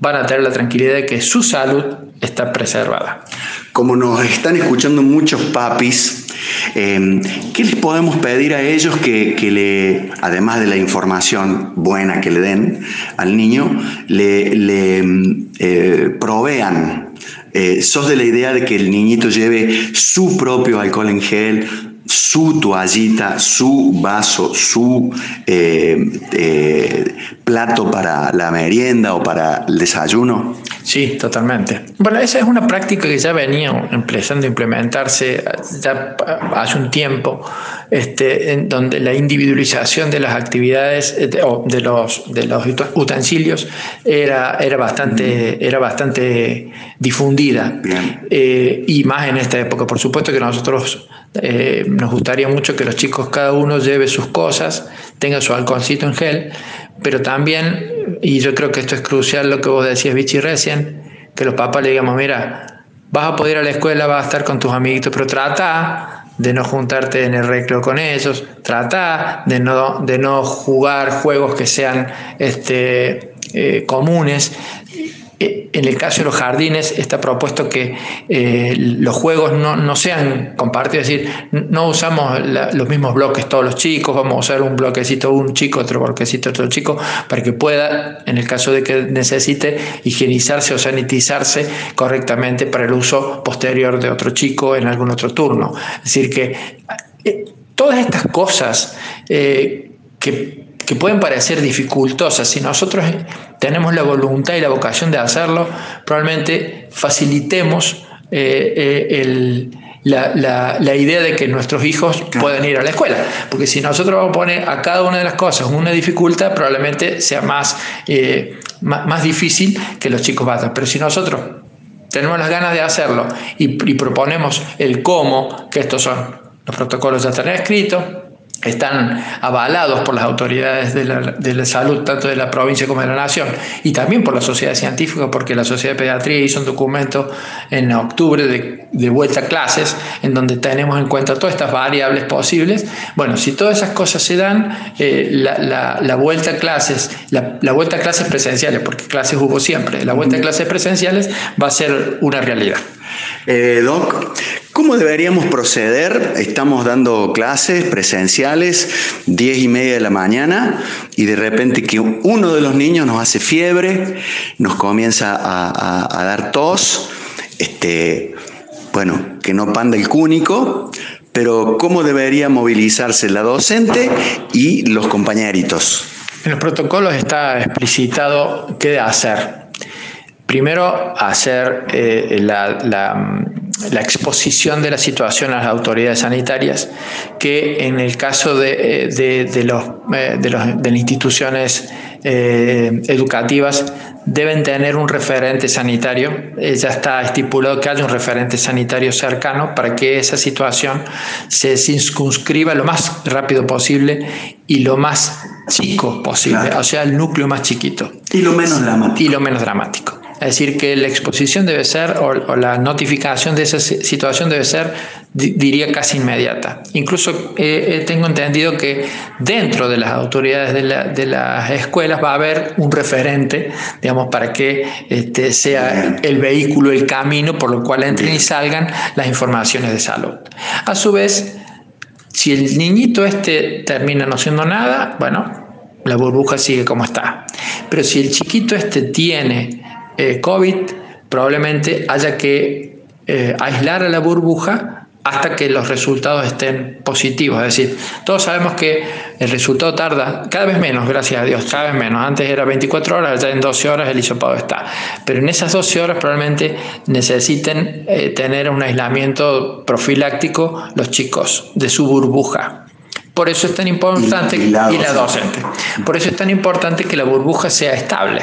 [SPEAKER 2] van a tener la tranquilidad de que su salud está preservada.
[SPEAKER 1] Como nos están escuchando muchos papis, em, ¿qué les podemos pedir a ellos que, le, además de la información buena que le den al niño, le, em, eh, provean? Eh, ¿Sos de la idea de que el niñito lleve su propio alcohol en gel, su toallita, su vaso, su eh, eh, plato para la merienda o para el desayuno?
[SPEAKER 2] Sí, totalmente. Bueno, esa es una práctica que ya venía empezando a implementarse ya hace un tiempo, este, en donde la individualización de las actividades eh, o de los, de los utensilios era, era, bastante, mm. era bastante difundida. y más en esta época. Por supuesto que nosotros eh, nos gustaría mucho que los chicos cada uno lleve sus cosas, tenga su alcoholcito en gel, pero también, y yo creo que esto es crucial lo que vos decías, Vichy, recién, que los papás le digamos, mira, vas a poder ir a la escuela, vas a estar con tus amiguitos, pero trata de no juntarte en el recreo con ellos, trata de no, de no jugar juegos que sean este, eh, comunes en el caso de los jardines está propuesto que eh, los juegos no, sean compartidos, es decir, no usamos los mismos bloques todos los chicos, vamos a usar un bloquecito un chico, otro bloquecito otro chico, para que pueda, en el caso de que necesite, higienizarse o sanitizarse correctamente para el uso posterior de otro chico en algún otro turno. Es decir, que eh, todas estas cosas que que pueden parecer dificultosas, si nosotros tenemos la voluntad y la vocación de hacerlo, probablemente facilitemos eh, eh, la, idea de que nuestros hijos puedan ir a la escuela. Porque si nosotros vamos a poner a cada una de las cosas una dificultad, probablemente sea más, eh, más, difícil que los chicos vayan. Pero si nosotros tenemos las ganas de hacerlo y, y proponemos el cómo, que estos son los protocolos ya están escritos, están avalados por las autoridades de la, salud, tanto de la provincia como de la nación, y también por la sociedad científica, porque la Sociedad de Pediatría hizo un documento en octubre de, vuelta a clases, en donde tenemos en cuenta todas estas variables posibles. Bueno, si todas esas cosas se dan, eh, la, vuelta a clases, la, vuelta a clases presenciales, porque clases hubo siempre, la vuelta a clases presenciales va a ser una realidad.
[SPEAKER 1] Eh, Doc, ¿cómo deberíamos proceder? Estamos dando clases presenciales, 10 y media de la mañana, y de repente que uno de los niños nos hace fiebre, nos comienza a, dar tos, este, bueno, que no panda el cúnico, pero ¿cómo debería movilizarse la docente y los compañeritos?
[SPEAKER 2] En los protocolos está explicitado qué hacer Primero, hacer eh, la, exposición de la situación a las autoridades sanitarias, que en el caso de, eh, los, eh, de, las instituciones educativas deben tener un referente sanitario. ya está estipulado que haya un referente sanitario cercano para que esa situación se circunscriba lo más rápido posible y lo más chico posible, o sea, el núcleo más chiquito.
[SPEAKER 1] Y lo menos dramático.
[SPEAKER 2] Y lo menos dramático. Es decir, que la exposición debe ser, o, la notificación de esa situación debe ser, diría, casi inmediata. Incluso eh, eh, tengo entendido que dentro de las autoridades de, las escuelas va a haber un referente, digamos, para que este, sea el vehículo, el camino por lo cual entren y salgan las informaciones de salud. A su vez, si el niñito este termina no siendo nada, bueno, la burbuja sigue como está. Pero si el chiquito este tiene eh, COVID, probablemente haya que eh, aislar a la burbuja hasta que los resultados estén positivos. Es decir, todos sabemos que el resultado tarda cada vez menos, gracias a Dios, cada vez menos. Antes era 24 horas, ya en 12 horas el hisopado está. Pero en esas 12 horas probablemente necesiten eh, tener un aislamiento profiláctico los chicos de su burbuja. Por eso es tan importante, y la docente. Por eso es tan importante que la burbuja sea estable.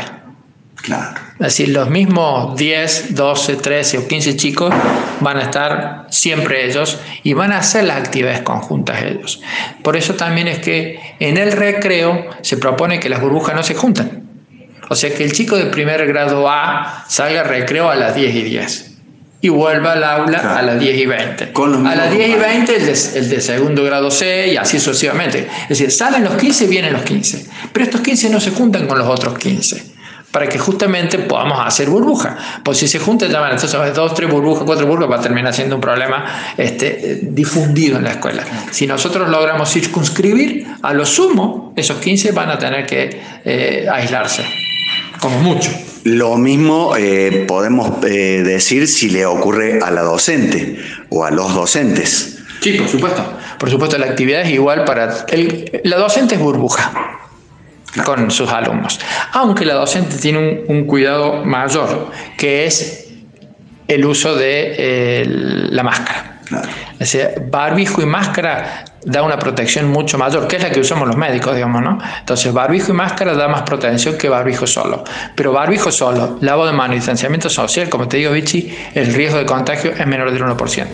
[SPEAKER 1] Claro.
[SPEAKER 2] Es decir, los mismos 10, 12, 13 o 15 chicos van a estar siempre ellos y van a hacer las actividades conjuntas ellos. Por eso también es que en el recreo se propone que las burbujas no se juntan. O sea, que el chico de primer grado A salga al recreo a las 10 y 10 y vuelva al aula a las 10 y 20. a las 10 y 20 el de, el de, segundo grado C y así sucesivamente. Es decir, salen los 15, vienen los 15. Pero estos 15 no se juntan con los otros 15 para que justamente podamos hacer burbuja. Pues si se juntan ya entonces dos, tres burbujas, cuatro burbujas, va a terminar siendo un problema este, difundido en la escuela. Si nosotros logramos circunscribir, a lo sumo, esos 15 van a tener que eh, aislarse, como mucho.
[SPEAKER 1] Lo mismo eh, podemos eh, decir si le ocurre a la docente o a los docentes.
[SPEAKER 2] Sí, por supuesto. Por supuesto, la actividad es igual para... El, la docente es burbuja con sus alumnos. Aunque la docente tiene un, cuidado mayor, que es el uso de eh, la máscara. barbijo y máscara da una protección mucho mayor, que es la que usamos los médicos, digamos, ¿no? Entonces, barbijo y máscara da más protección que barbijo solo. Pero barbijo solo, lavo de mano y distanciamiento social, como te digo, Vichy, el riesgo de contagio es menor del 1%.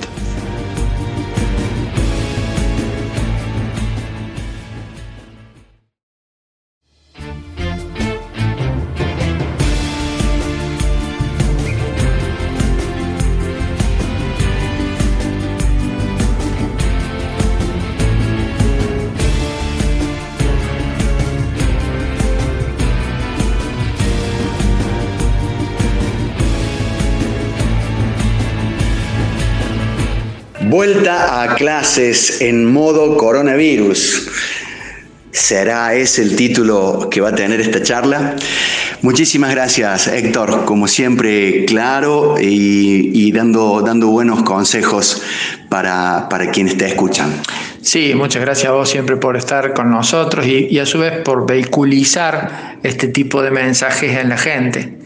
[SPEAKER 1] Vuelta a clases en modo coronavirus. ¿Será ese el título que va a tener esta charla? Muchísimas gracias, Héctor. Como siempre, claro y, dando, dando buenos consejos para, para quienes te escuchan.
[SPEAKER 2] Sí, muchas gracias a vos siempre por estar con nosotros y, a su vez por vehiculizar este tipo de mensajes en la gente.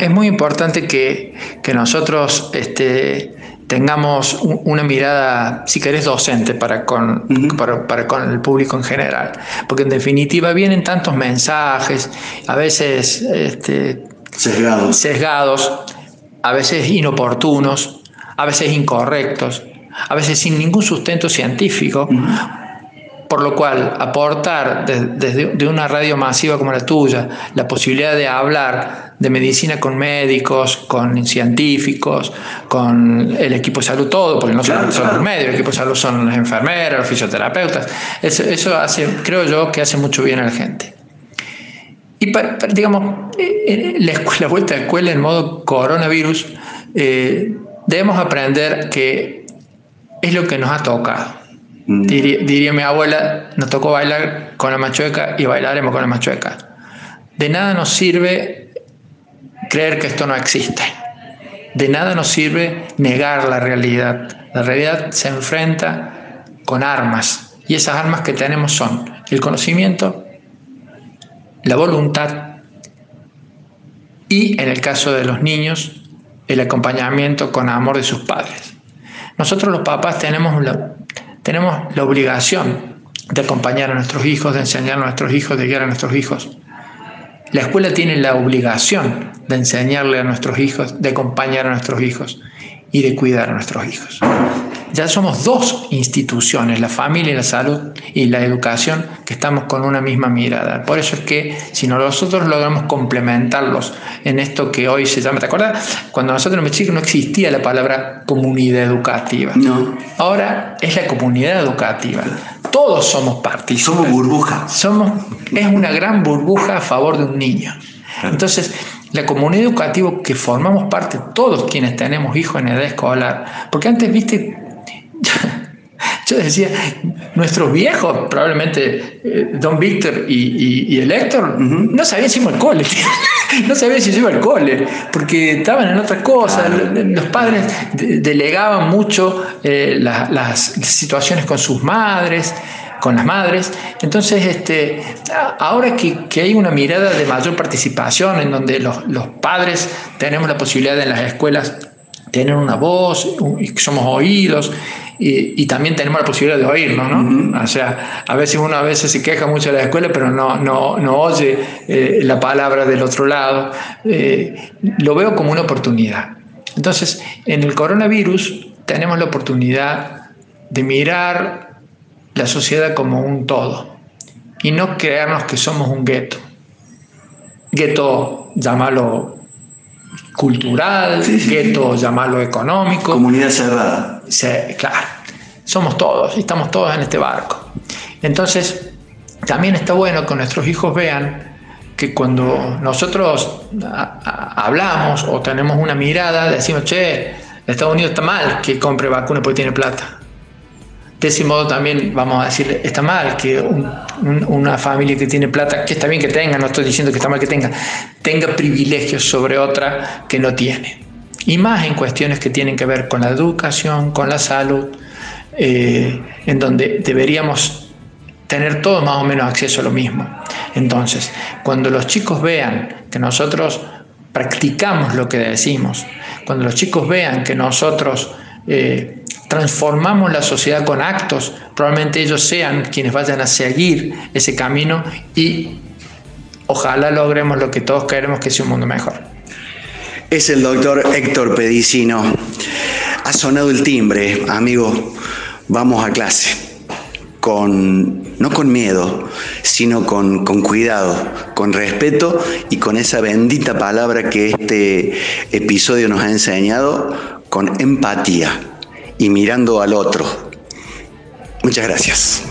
[SPEAKER 2] es muy importante que, que nosotros este, tengamos una mirada, si querés, docente para con, para, con el público en general. Porque en definitiva vienen tantos mensajes, a veces este,
[SPEAKER 1] sesgados.
[SPEAKER 2] sesgados, a veces inoportunos, a veces incorrectos, a veces sin ningún sustento científico. Por lo cual, aportar desde de una radio masiva como la tuya la posibilidad de hablar de medicina con médicos, con científicos, con el equipo de salud, todo, porque no son los médicos, el equipo de salud son las enfermeras, los fisioterapeutas. Eso, hace, creo yo, que hace mucho bien a la gente. Y digamos, eh, eh, la, vuelta a la escuela en modo coronavirus, eh, debemos aprender que es lo que nos ha tocado Mm. Diría, mi abuela, nos tocó bailar con la machueca y bailaremos con la machueca. De nada nos sirve creer que esto no existe. De nada nos sirve negar la realidad. La realidad se enfrenta con armas. Y esas armas que tenemos son el conocimiento, la voluntad y, en el caso de los niños, el acompañamiento con amor de sus padres. Nosotros los papás tenemos tenemos la obligación de acompañar a nuestros hijos, de enseñar a nuestros hijos, de guiar a nuestros hijos. La escuela tiene la obligación de enseñarle a nuestros hijos, de acompañar a nuestros hijos y de cuidar a nuestros hijos. Ya somos dos instituciones, la familia y la salud y la educación, que estamos con una misma mirada. Por eso es que si nosotros logramos complementarlos en esto que hoy se llama, ¿te acuerdas? Cuando nosotros me chicos no existía la palabra comunidad educativa.
[SPEAKER 1] No.
[SPEAKER 2] Ahora es la comunidad educativa. Todos somos partícipes.
[SPEAKER 1] Somos burbuja.
[SPEAKER 2] Somos, es una gran burbuja a favor de un niño. Entonces, la comunidad educativa que formamos parte, todos quienes tenemos hijos en edad escolar, porque antes, viste, *laughs* *laughs* yo decía, nuestros viejos, probablemente eh, Don Víctor y, el Héctor, no sabían si iba al cole. *laughs* no sabían si iba al cole, porque estaban en otras cosas. Los padres delegaban mucho eh, las situaciones con sus madres con las madres. Entonces, este, ahora que, que, hay una mirada de mayor participación en donde los, los padres tenemos la posibilidad en las escuelas tener una voz, y somos oídos, y, también tenemos la posibilidad de oírnos, ¿no? O sea, a veces uno a veces se queja mucho de la escuela, pero no, no, no oye eh, la palabra del otro lado. Eh, lo veo como una oportunidad. Entonces, en el coronavirus tenemos la oportunidad de mirar la sociedad como un todo y no creernos que somos un gueto. Gueto, llámalo cultural, gueto, llamarlo económico.
[SPEAKER 1] Comunidad cerrada.
[SPEAKER 2] claro, somos todos, estamos todos en este barco. Entonces, también está bueno que nuestros hijos vean que cuando nosotros hablamos o tenemos una mirada, decimos, che, Estados Unidos está mal que compre vacunas porque tiene plata. De ese modo también vamos a decir, está mal que una familia que tiene plata, que está bien que tenga, no estoy diciendo que está mal que tenga, tenga privilegios sobre otra que no tiene. Y más en cuestiones que tienen que ver con la educación, con la salud, eh, en donde deberíamos tener todos más o menos acceso a lo mismo. Entonces, cuando los chicos vean que nosotros practicamos lo que decimos, cuando los chicos vean que nosotros eh, transformamos la sociedad con actos, probablemente ellos sean quienes vayan a seguir ese camino y ojalá logremos lo que todos queremos, que sea un mundo mejor.
[SPEAKER 1] Es el doctor Héctor Pedicino. Ha sonado el timbre, amigo. Vamos a clase. Con, no con miedo, sino con, con cuidado, con respeto y con esa bendita palabra que este episodio nos ha enseñado, con empatía y mirando al otro. Muchas gracias.